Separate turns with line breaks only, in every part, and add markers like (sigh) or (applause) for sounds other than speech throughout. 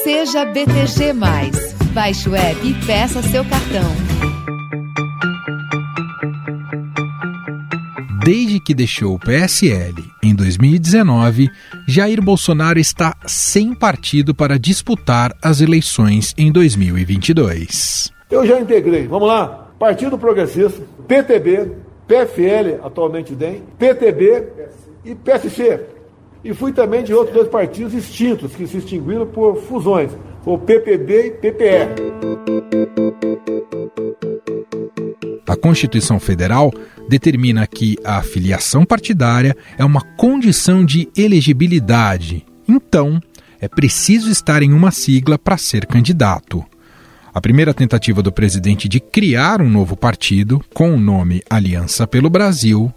Seja BTG. Baixe o app e peça seu cartão.
Desde que deixou o PSL em 2019, Jair Bolsonaro está sem partido para disputar as eleições em 2022.
Eu já integrei, vamos lá, Partido Progressista, PTB, PFL, atualmente DEM, PTB e PSC. E fui também de outros dois partidos extintos, que se extinguiram por fusões, o PPB e PPR.
A Constituição Federal determina que a filiação partidária é uma condição de elegibilidade. Então, é preciso estar em uma sigla para ser candidato. A primeira tentativa do presidente de criar um novo partido, com o nome Aliança pelo Brasil,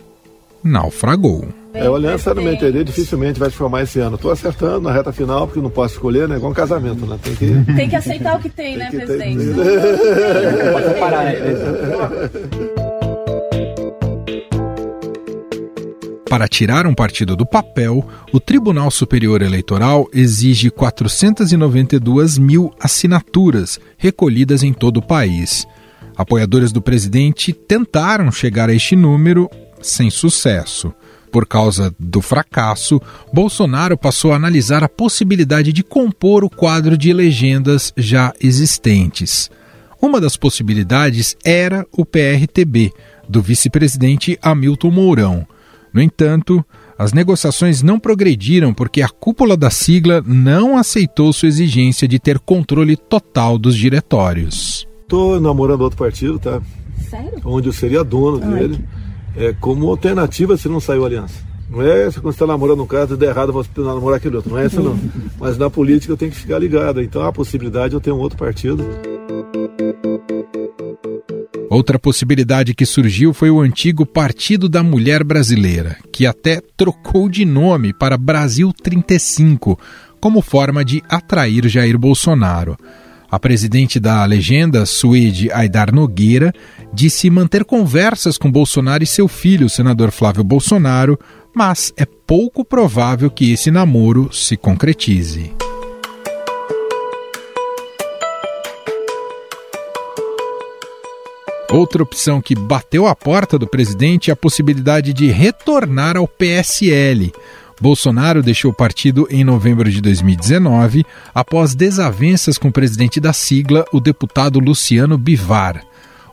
naufragou.
É, o Aliança, no meu entender, dificilmente vai se formar esse ano. Estou acertando na reta final, porque não posso escolher, né? Igual um casamento, né?
Tem que, tem que aceitar o que tem, tem né, que presidente? Tem... Não pode parar, né?
Para tirar um partido do papel, o Tribunal Superior Eleitoral exige 492 mil assinaturas recolhidas em todo o país. Apoiadores do presidente tentaram chegar a este número sem sucesso. Por causa do fracasso, Bolsonaro passou a analisar a possibilidade de compor o quadro de legendas já existentes. Uma das possibilidades era o PRTB, do vice-presidente Hamilton Mourão. No entanto, as negociações não progrediram porque a cúpula da sigla não aceitou sua exigência de ter controle total dos diretórios.
Estou namorando outro partido, tá?
Sério?
Onde eu seria dono Ai. dele é, como alternativa se não saiu aliança. Não é essa quando você está namorando um cara, tudo errado, você namorar aquele outro. Não é essa não. (laughs) Mas na política eu tenho que ficar ligado. Então há a possibilidade de eu ter um outro partido.
Outra possibilidade que surgiu foi o antigo Partido da Mulher Brasileira, que até trocou de nome para Brasil 35, como forma de atrair Jair Bolsonaro. A presidente da legenda, Suede Aidar Nogueira, disse manter conversas com Bolsonaro e seu filho, o senador Flávio Bolsonaro, mas é pouco provável que esse namoro se concretize. Outra opção que bateu a porta do presidente é a possibilidade de retornar ao PSL. Bolsonaro deixou o partido em novembro de 2019, após desavenças com o presidente da sigla, o deputado Luciano Bivar.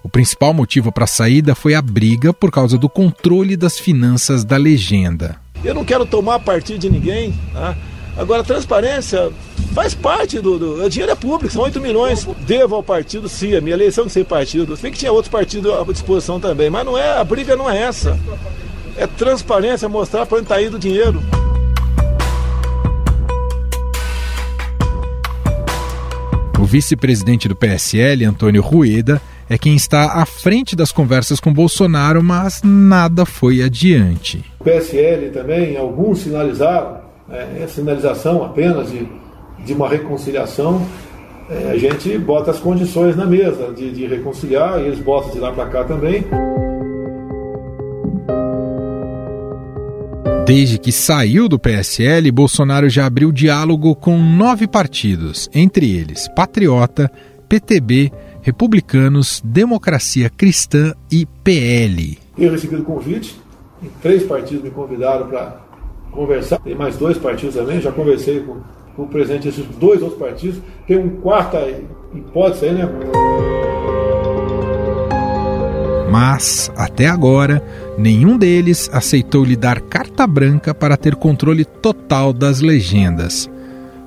O principal motivo para a saída foi a briga por causa do controle das finanças da legenda.
Eu não quero tomar partido de ninguém. Tá? Agora, transparência faz parte do, do. O dinheiro é público, são 8 milhões. Devo ao partido, sim, a minha eleição de ser partido. Se que tinha outros partidos à disposição também, mas não é, a briga não é essa é transparência, mostrar para onde está indo o dinheiro.
O vice-presidente do PSL, Antônio Rueda, é quem está à frente das conversas com Bolsonaro, mas nada foi adiante.
O PSL também, alguns sinalizaram, é, é sinalização apenas de, de uma reconciliação. É, a gente bota as condições na mesa de, de reconciliar e eles botam de lá para cá também.
Desde que saiu do PSL, Bolsonaro já abriu diálogo com nove partidos, entre eles Patriota, PTB, Republicanos, Democracia Cristã e PL.
Eu recebi o convite, três partidos me convidaram para conversar. Tem mais dois partidos também, já conversei com, com o presidente desses dois outros partidos. Tem um quarta hipótese aí, né?
Mas, até agora, nenhum deles aceitou lhe dar carta branca para ter controle total das legendas.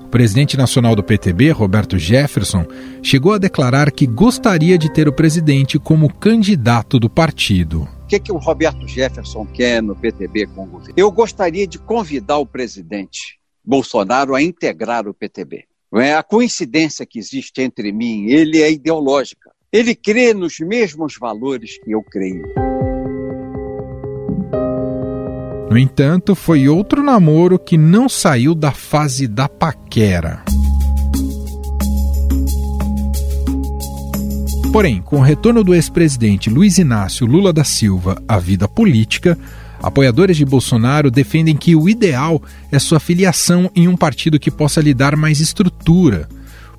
O presidente nacional do PTB, Roberto Jefferson, chegou a declarar que gostaria de ter o presidente como candidato do partido.
O que, que o Roberto Jefferson quer no PTB com o governo? Eu gostaria de convidar o presidente Bolsonaro a integrar o PTB. É? A coincidência que existe entre mim e ele é ideológica. Ele crê nos mesmos valores que eu creio.
No entanto, foi outro namoro que não saiu da fase da paquera. Porém, com o retorno do ex-presidente Luiz Inácio Lula da Silva à vida política, apoiadores de Bolsonaro defendem que o ideal é sua filiação em um partido que possa lhe dar mais estrutura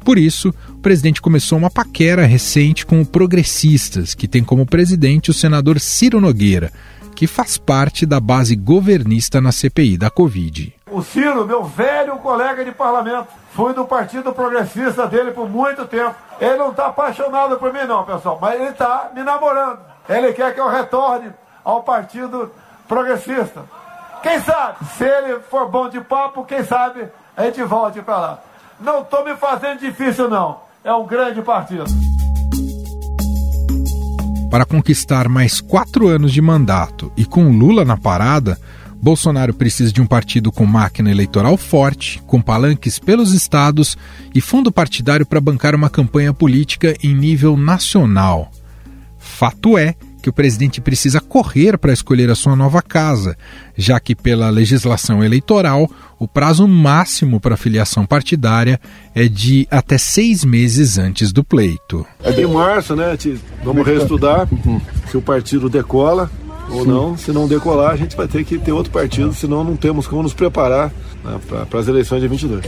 Por isso, o presidente começou uma paquera recente com o Progressistas, que tem como presidente o senador Ciro Nogueira, que faz parte da base governista na CPI da Covid.
O Ciro, meu velho colega de parlamento, fui do Partido Progressista dele por muito tempo. Ele não está apaixonado por mim, não, pessoal, mas ele está me namorando. Ele quer que eu retorne ao Partido Progressista. Quem sabe? Se ele for bom de papo, quem sabe a gente volte para lá. Não estou me fazendo difícil, não. É um grande partido.
Para conquistar mais quatro anos de mandato e com Lula na parada, Bolsonaro precisa de um partido com máquina eleitoral forte, com palanques pelos estados e fundo partidário para bancar uma campanha política em nível nacional. Fato é que o presidente precisa correr para escolher a sua nova casa, já que, pela legislação eleitoral, o prazo máximo para filiação partidária é de até seis meses antes do pleito.
É de março, né? Vamos reestudar se o partido decola ou Sim. não. Se não decolar, a gente vai ter que ter outro partido, senão não temos como nos preparar né, para as eleições de 22.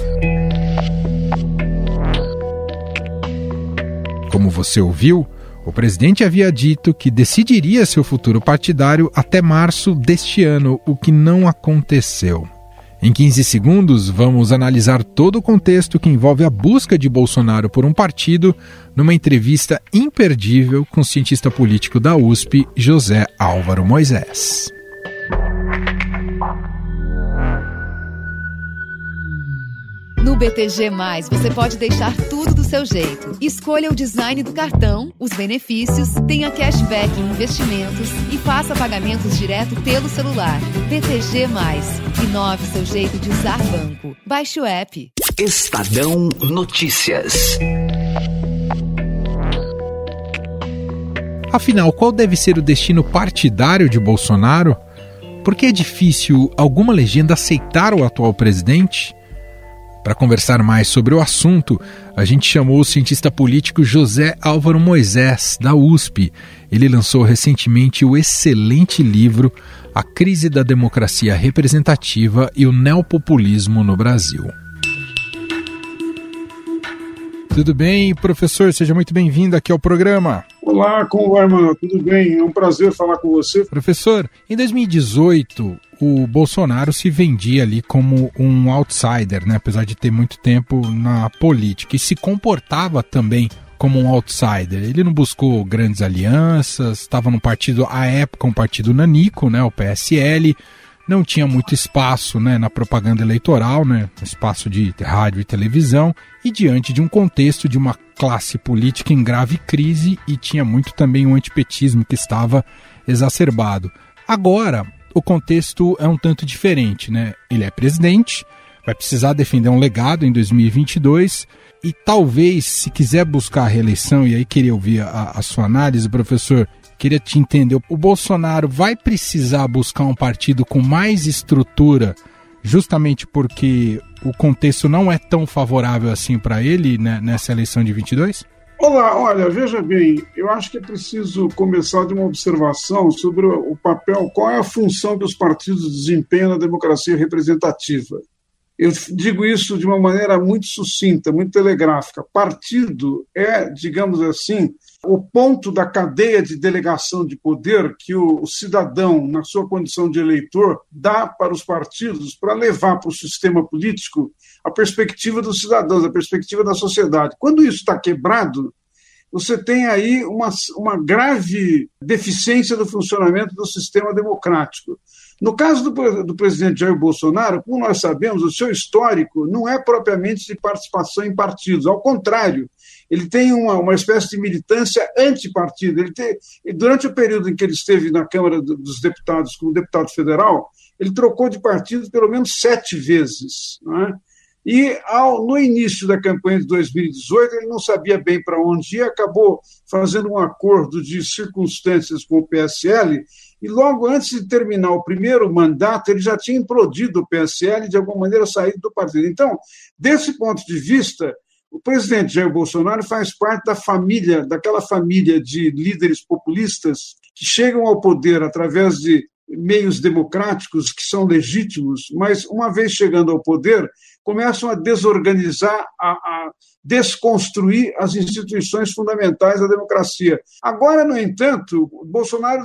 Como você ouviu, o presidente havia dito que decidiria seu futuro partidário até março deste ano, o que não aconteceu. Em 15 segundos, vamos analisar todo o contexto que envolve a busca de Bolsonaro por um partido numa entrevista imperdível com o cientista político da USP, José Álvaro Moisés.
No BTG, você pode deixar tudo do seu jeito. Escolha o design do cartão, os benefícios, tenha cashback em investimentos e faça pagamentos direto pelo celular. BTG, inove seu jeito de usar banco. Baixe o app.
Estadão Notícias.
Afinal, qual deve ser o destino partidário de Bolsonaro? Por que é difícil alguma legenda aceitar o atual presidente? Para conversar mais sobre o assunto, a gente chamou o cientista político José Álvaro Moisés, da USP. Ele lançou recentemente o excelente livro A Crise da Democracia Representativa e o Neopopulismo no Brasil. Tudo bem, professor? Seja muito bem-vindo aqui ao programa.
Olá, como vai, mano? Tudo bem? É um prazer falar com você.
Professor, em 2018, o Bolsonaro se vendia ali como um outsider, né? apesar de ter muito tempo na política, e se comportava também como um outsider. Ele não buscou grandes alianças, estava no partido, à época, um partido nanico, né? o PSL, não tinha muito espaço né, na propaganda eleitoral, né, espaço de rádio e televisão, e diante de um contexto de uma classe política em grave crise e tinha muito também o antipetismo que estava exacerbado. Agora, o contexto é um tanto diferente, né? Ele é presidente, vai precisar defender um legado em 2022 e talvez, se quiser buscar a reeleição, e aí queria ouvir a, a sua análise, professor, queria te entender. O Bolsonaro vai precisar buscar um partido com mais estrutura, justamente porque o contexto não é tão favorável assim para ele né, nessa eleição de 22?
Olá, olha, veja bem, eu acho que é preciso começar de uma observação sobre o papel, qual é a função que os partidos desempenham na democracia representativa. Eu digo isso de uma maneira muito sucinta, muito telegráfica. Partido é, digamos assim, o ponto da cadeia de delegação de poder que o cidadão, na sua condição de eleitor, dá para os partidos para levar para o sistema político a perspectiva dos cidadãos, a perspectiva da sociedade. Quando isso está quebrado, você tem aí uma, uma grave deficiência do funcionamento do sistema democrático. No caso do, do, presidente Jair Bolsonaro, como nós sabemos, o seu histórico não é propriamente de participação em partidos, ao contrário, ele tem uma, uma espécie de militância antipartido. Ele tem, durante o período em que ele esteve na Câmara dos Deputados como deputado federal, ele trocou de partido pelo menos sete vezes. É? E ao, no início da campanha de 2018, ele não sabia bem para onde ir, acabou fazendo um acordo de circunstâncias com o PSL, e logo antes de terminar o primeiro mandato, ele já tinha implodido o PSL de alguma maneira, saído do partido. Então, desse ponto de vista, o presidente Jair Bolsonaro faz parte da família, daquela família de líderes populistas que chegam ao poder através de meios democráticos que são legítimos, mas uma vez chegando ao poder, começam a desorganizar, a, a desconstruir as instituições fundamentais da democracia. Agora, no entanto, Bolsonaro,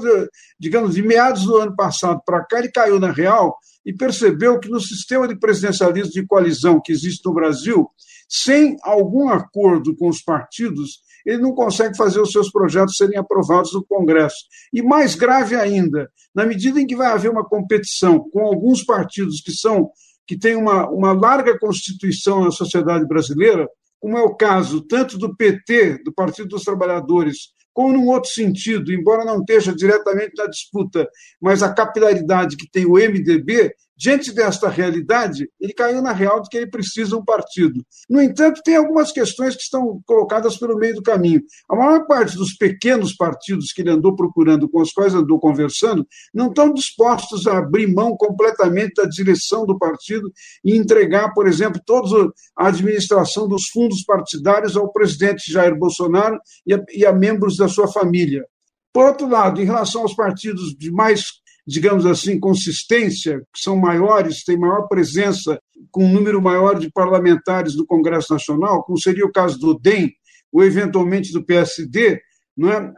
digamos, de meados do ano passado para cá, ele caiu na real e percebeu que no sistema de presidencialismo de coalizão que existe no Brasil, sem algum acordo com os partidos, ele não consegue fazer os seus projetos serem aprovados no Congresso. E mais grave ainda, na medida em que vai haver uma competição com alguns partidos que são que têm uma, uma larga constituição na sociedade brasileira, como é o caso tanto do PT, do Partido dos Trabalhadores, como num outro sentido, embora não esteja diretamente na disputa, mas a capilaridade que tem o MDB, Diante desta realidade, ele caiu na real de que ele precisa um partido. No entanto, tem algumas questões que estão colocadas pelo meio do caminho. A maior parte dos pequenos partidos que ele andou procurando, com os quais andou conversando, não estão dispostos a abrir mão completamente da direção do partido e entregar, por exemplo, toda a administração dos fundos partidários ao presidente Jair Bolsonaro e a, e a membros da sua família. Por outro lado, em relação aos partidos de mais digamos assim, consistência, que são maiores, têm maior presença, com um número maior de parlamentares do Congresso Nacional, como seria o caso do DEM, ou eventualmente do PSD, não é?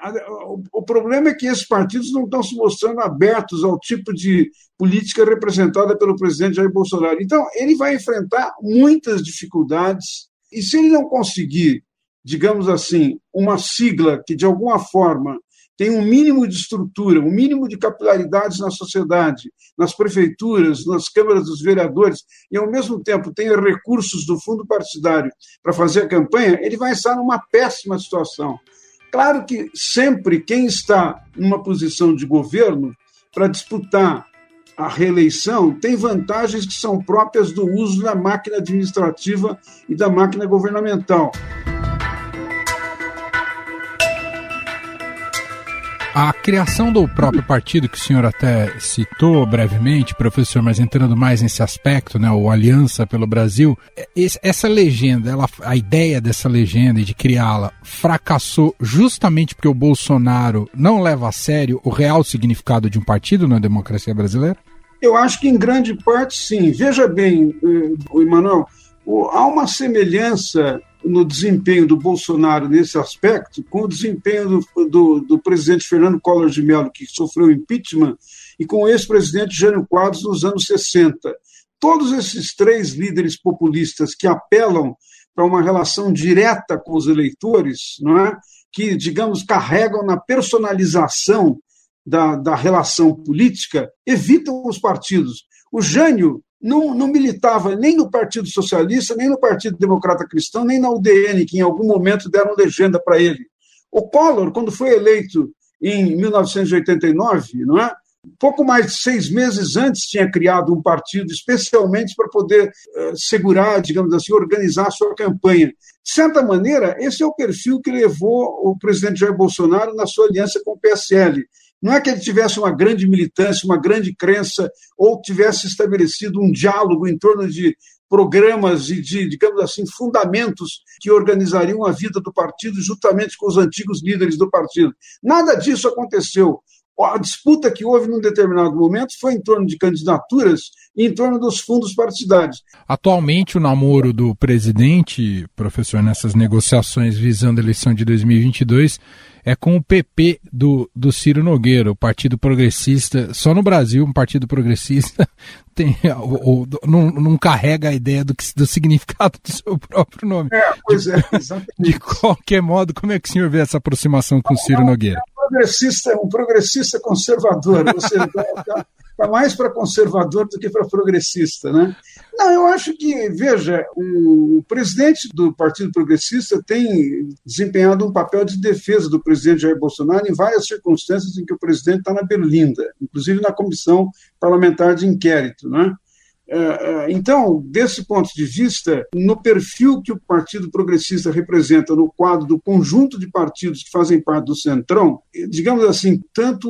O problema é que esses partidos não estão se mostrando abertos ao tipo de política representada pelo presidente Jair Bolsonaro. Então, ele vai enfrentar muitas dificuldades, e se ele não conseguir, digamos assim, uma sigla que, de alguma forma, tem um mínimo de estrutura, um mínimo de capilaridades na sociedade, nas prefeituras, nas câmaras dos vereadores, e ao mesmo tempo tem recursos do fundo partidário para fazer a campanha, ele vai estar numa péssima situação. Claro que sempre quem está numa posição de governo para disputar a reeleição tem vantagens que são próprias do uso da máquina administrativa e da máquina governamental.
A criação do próprio partido, que o senhor até citou brevemente, professor, mas entrando mais nesse aspecto, né, o Aliança pelo Brasil, essa legenda, ela, a ideia dessa legenda e de criá-la fracassou justamente porque o Bolsonaro não leva a sério o real significado de um partido na democracia brasileira?
Eu acho que em grande parte sim. Veja bem, eh, Emanuel, há uma semelhança no desempenho do Bolsonaro nesse aspecto com o desempenho do, do, do presidente Fernando Collor de Mello, que sofreu impeachment, e com o ex-presidente Jânio Quadros nos anos 60. Todos esses três líderes populistas que apelam para uma relação direta com os eleitores, não é? que, digamos, carregam na personalização da, da relação política, evitam os partidos. O Jânio não, não militava nem no Partido Socialista, nem no Partido Democrata Cristão, nem na UDN, que em algum momento deram legenda para ele. O Collor, quando foi eleito em 1989, não é? pouco mais de seis meses antes tinha criado um partido especialmente para poder uh, segurar, digamos assim, organizar a sua campanha. De certa maneira, esse é o perfil que levou o presidente Jair Bolsonaro na sua aliança com o PSL. Não é que ele tivesse uma grande militância, uma grande crença, ou tivesse estabelecido um diálogo em torno de programas e de, digamos assim, fundamentos que organizariam a vida do partido juntamente com os antigos líderes do partido. Nada disso aconteceu. A disputa que houve num determinado momento foi em torno de candidaturas e em torno dos fundos partidários.
Atualmente, o namoro do presidente, professor, nessas negociações visando a eleição de 2022, é com o PP do, do Ciro Nogueira, o Partido Progressista. Só no Brasil, um partido progressista (laughs) tem, ou, não, não, carrega a ideia do, do significado do seu próprio nome.
É, pois é, exatamente.
De qualquer modo, como é que o senhor vê essa aproximação com o Ciro Nogueira?
Um progressista, um progressista conservador, ou seja, (laughs) está mais para conservador do que para progressista, né? Não, eu acho que, veja, o presidente do Partido Progressista tem desempenhado um papel de defesa do presidente Jair Bolsonaro em várias circunstâncias em que o presidente está na berlinda, inclusive na comissão parlamentar de inquérito, né? É, é, então, desse ponto de vista, no perfil que o Partido Progressista representa no quadro do conjunto de partidos que fazem parte do Centrão, digamos assim, tanto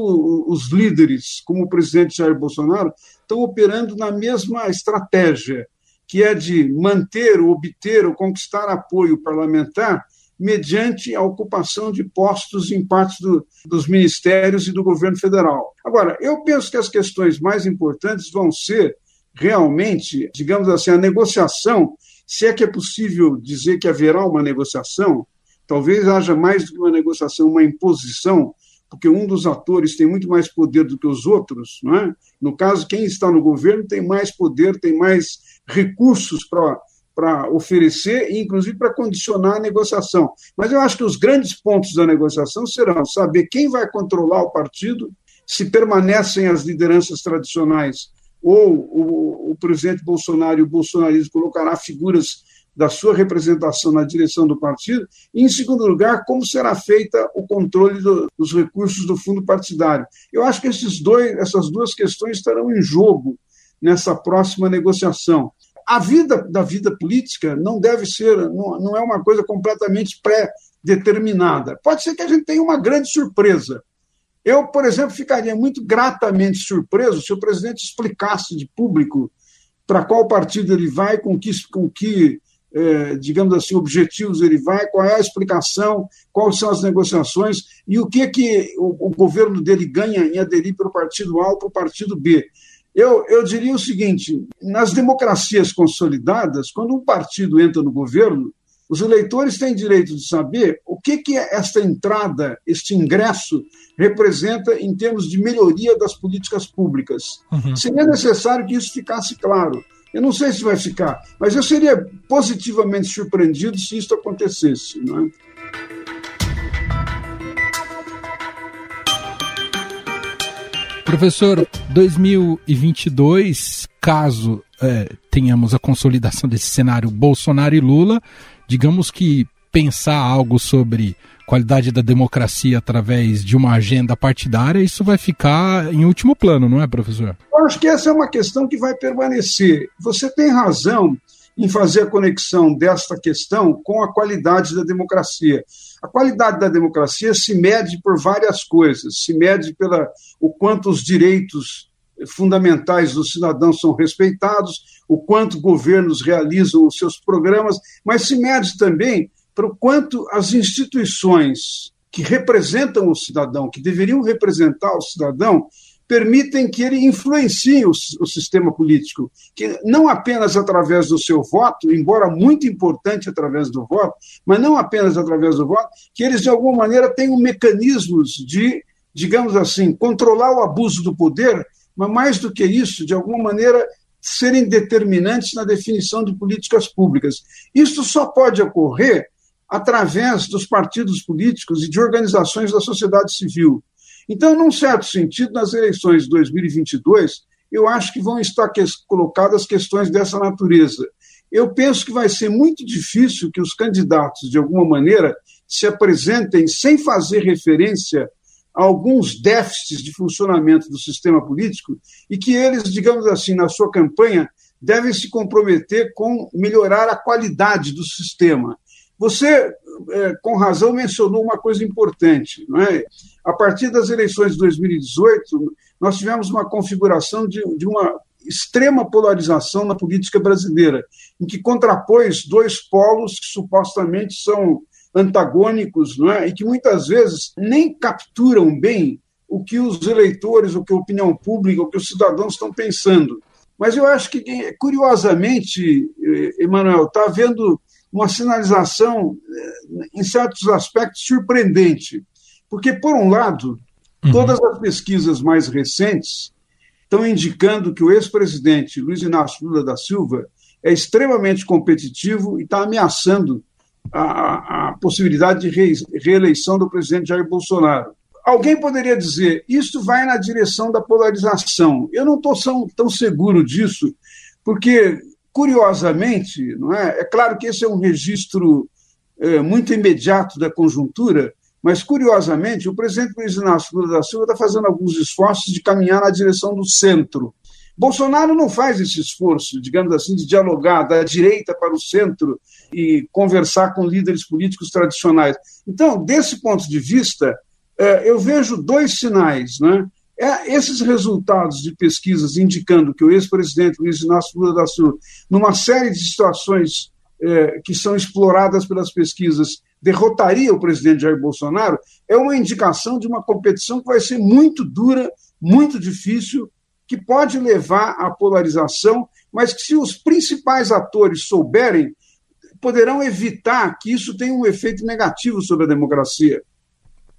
os líderes como o presidente Jair Bolsonaro estão operando na mesma estratégia, que é de manter, obter ou conquistar apoio parlamentar mediante a ocupação de postos em partes do, dos ministérios e do governo federal. Agora, eu penso que as questões mais importantes vão ser realmente, digamos assim, a negociação, se é que é possível dizer que haverá uma negociação, talvez haja mais do que uma negociação, uma imposição, porque um dos atores tem muito mais poder do que os outros, não é? No caso, quem está no governo tem mais poder, tem mais recursos para para oferecer e, inclusive, para condicionar a negociação. Mas eu acho que os grandes pontos da negociação serão saber quem vai controlar o partido, se permanecem as lideranças tradicionais ou o, o presidente Bolsonaro e o bolsonarismo colocará figuras da sua representação na direção do partido, e, em segundo lugar, como será feita o controle do, dos recursos do fundo partidário. Eu acho que esses dois, essas duas questões estarão em jogo nessa próxima negociação a vida da vida política não deve ser, não, não é uma coisa completamente pré-determinada. Pode ser que a gente tenha uma grande surpresa. Eu, por exemplo, ficaria muito gratamente surpreso se o presidente explicasse de público para qual partido ele vai, com que, com que eh, digamos assim, objetivos ele vai, qual é a explicação, quais são as negociações e o que, que o, o governo dele ganha em aderir para o partido A ou para o partido B. Eu, eu diria o seguinte: nas democracias consolidadas, quando um partido entra no governo, os eleitores têm direito de saber o que, que esta entrada, este ingresso, representa em termos de melhoria das políticas públicas. Uhum. Seria necessário que isso ficasse claro. Eu não sei se vai ficar, mas eu seria positivamente surpreendido se isso acontecesse. Não é?
Professor, 2022, caso é, tenhamos a consolidação desse cenário Bolsonaro e Lula, digamos que pensar algo sobre qualidade da democracia através de uma agenda partidária, isso vai ficar em último plano, não é, professor?
Eu acho que essa é uma questão que vai permanecer. Você tem razão em fazer a conexão desta questão com a qualidade da democracia. A qualidade da democracia se mede por várias coisas, se mede pela o quanto os direitos fundamentais dos cidadãos são respeitados, o quanto governos realizam os seus programas, mas se mede também pelo quanto as instituições que representam o cidadão, que deveriam representar o cidadão, permitem que ele influencie o, o, sistema político, que não apenas através do seu voto, embora muito importante através do voto, mas não apenas através do voto, que eles de alguma maneira tenham mecanismos de, digamos assim, controlar o abuso do poder, mas mais do que isso, de alguma maneira serem determinantes na definição de políticas públicas. Isso só pode ocorrer através dos partidos políticos e de organizações da sociedade civil. Então, num certo sentido, nas eleições de 2022, eu acho que vão estar que colocadas questões dessa natureza. Eu penso que vai ser muito difícil que os candidatos, de alguma maneira, se apresentem sem fazer referência alguns déficits de funcionamento do sistema político e que eles, digamos assim, na sua campanha, devem se comprometer com melhorar a qualidade do sistema. Você, é, com razão, mencionou uma coisa importante. Não é? A partir das eleições de 2018, nós tivemos uma configuração de, de uma extrema polarização na política brasileira, em que contrapôs dois polos que supostamente são antagônicos, não é? e que muitas vezes nem capturam bem o que os eleitores, o que a opinião pública, o que os cidadãos estão pensando. Mas eu acho que, curiosamente, eh, Emanuel, está havendo uma sinalização, eh, em certos aspectos, surpreendente. Porque, por um lado, uhum. todas as pesquisas mais recentes estão indicando que o ex-presidente Luiz Inácio Lula da Silva é extremamente competitivo e está ameaçando a, a possibilidade de reeleição do presidente Jair Bolsonaro. Alguém poderia dizer, isso vai na direção da polarização. Eu não estou tão seguro disso, porque Curiosamente, não é? é claro que esse é um registro é, muito imediato da conjuntura, mas, curiosamente, o presidente Luiz Inácio Lula da Silva está fazendo alguns esforços de caminhar na direção do centro. Bolsonaro não faz esse esforço, digamos assim, de dialogar da direita para o centro e conversar com líderes políticos tradicionais. Então, desse ponto de vista, é, eu vejo dois sinais. Né? É, esses resultados de pesquisas indicando que o ex-presidente Luiz Inácio Lula da Silva, numa série de situações é, que são exploradas pelas pesquisas, derrotaria o presidente Jair Bolsonaro, é uma indicação de uma competição que vai ser muito dura, muito difícil, que pode levar à polarização, mas que, se os principais atores souberem, poderão evitar que isso tenha um efeito negativo sobre a democracia.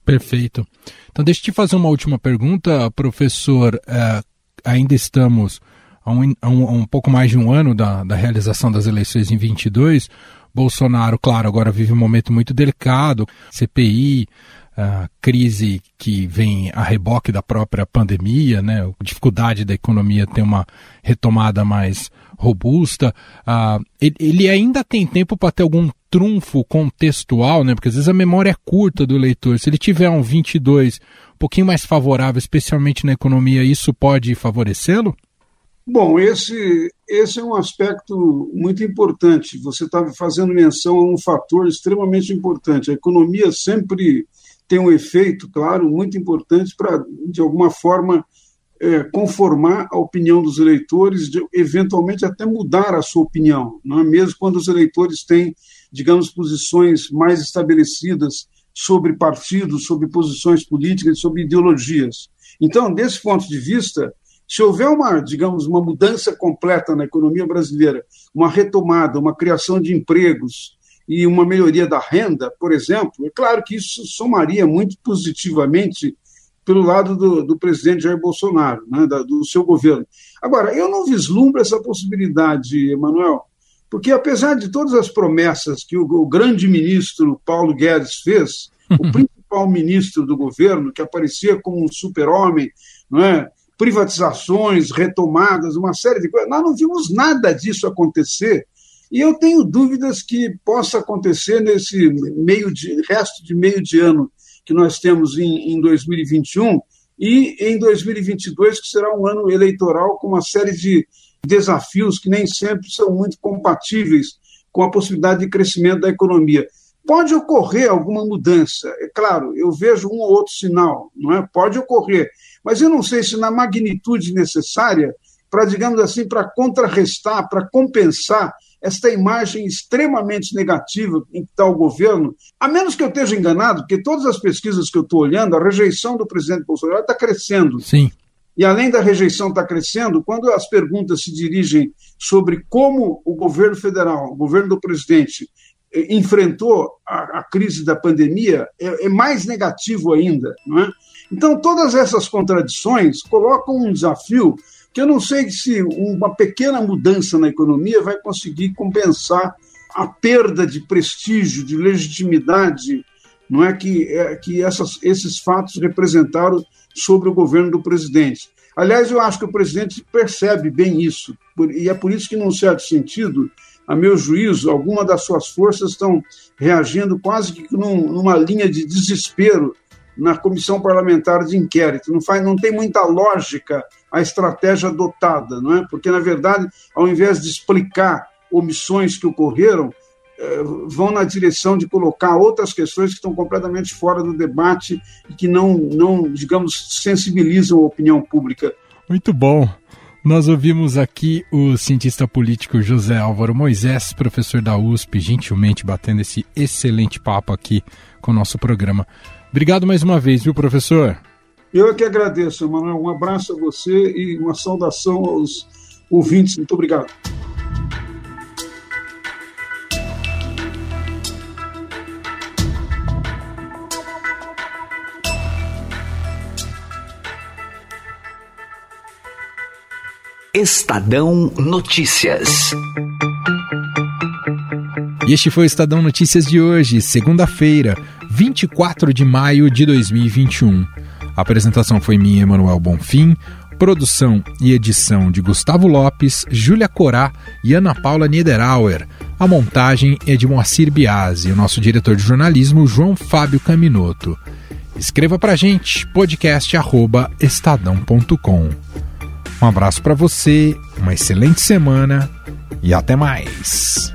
Perfeito. Então, deixa eu te fazer uma última pergunta, professor. É, ainda estamos a um, a, um, a um, pouco mais de um ano da, da realização das eleições em 22. Bolsonaro, claro, agora vive um momento muito delicado, CPI, a crise que vem a reboque da própria pandemia, né? A dificuldade da economia ter uma retomada mais robusta. Uh, ele, ele, ainda tem tempo para ter algum trunfo contextual, né? Porque às vezes a memória é curta do eleitor. Se ele tiver um 22 um pouquinho mais favorável, especialmente na economia, isso pode favorecê-lo?
Bom, esse, esse é um aspecto muito importante. Você está fazendo menção a um fator extremamente importante. A economia sempre tem um efeito, claro, muito importante para, de alguma forma, é, conformar a opinião dos eleitores, de, eventualmente até mudar a sua opinião, não é? mesmo quando os eleitores têm, digamos, posições mais estabelecidas sobre partidos, sobre posições políticas, sobre ideologias. Então, desse ponto de vista, se houver uma, digamos, uma mudança completa na economia brasileira, uma retomada, uma criação de empregos, e uma melhoria da renda, por exemplo, é claro que isso somaria muito positivamente pelo lado do, do presidente Jair Bolsonaro, né, da, do seu governo. Agora, eu não vislumbro essa possibilidade, Emanuel, porque apesar de todas as promessas que o, o grande ministro Paulo Guedes fez, o (laughs) principal ministro do governo, que aparecia como um super-homem, não é? privatizações, retomadas, uma série de coisas, nós não vimos nada disso acontecer e eu tenho dúvidas que possa acontecer nesse meio de, resto de meio de ano que nós temos em, em 2021 e em 2022, que será um ano eleitoral com uma série de desafios que nem sempre são muito compatíveis com a possibilidade de crescimento da economia. Pode ocorrer alguma mudança, é claro, eu vejo um ou outro sinal, não é? Pode ocorrer, mas eu não sei se na magnitude necessária para, digamos assim, para contrarrestar, para compensar esta imagem extremamente negativa em que está o governo, a menos que eu esteja enganado, porque todas as pesquisas que eu estou olhando, a rejeição do presidente Bolsonaro está crescendo.
Sim.
E além da rejeição estar tá crescendo, quando as perguntas se dirigem sobre como o governo federal, o governo do presidente, eh, enfrentou a, a crise da pandemia, é, é, mais negativo ainda. Não é? Então, todas essas contradições colocam um desafio que eu não sei se uma pequena mudança na economia vai conseguir compensar a perda de prestígio, de legitimidade, não é que, é, que essas, esses fatos representaram sobre o governo do presidente. Aliás, eu acho que o presidente percebe bem isso, e é por isso que, num certo sentido, a meu juízo, alguma das suas forças estão reagindo quase que num, numa linha de desespero na comissão parlamentar de inquérito. Não, faz, não tem muita lógica a estratégia adotada, não é? Porque, na verdade, ao invés de explicar omissões que ocorreram, eh, vão na direção de colocar outras questões que estão completamente fora do debate e que não, não digamos, sensibilizam a opinião pública.
Muito bom. Nós ouvimos aqui o cientista político José Álvaro Moisés, professor da USP, gentilmente batendo esse excelente papo aqui com o nosso programa. Obrigado mais uma vez, viu, professor?
Eu é que agradeço, Manuel. Um abraço a você e uma saudação aos ouvintes. Muito obrigado.
Estadão Notícias.
E este foi o Estadão Notícias de hoje, segunda-feira, 24 de maio de 2021. A apresentação foi minha, Emanuel Bonfim, produção e edição de Gustavo Lopes, Júlia Corá e Ana Paula Niederauer. A montagem é de Moacir Biasi, o nosso diretor de jornalismo, João Fábio Caminoto. Escreva pra gente, podcast@estadão.com. Um abraço para você, uma excelente semana e até mais.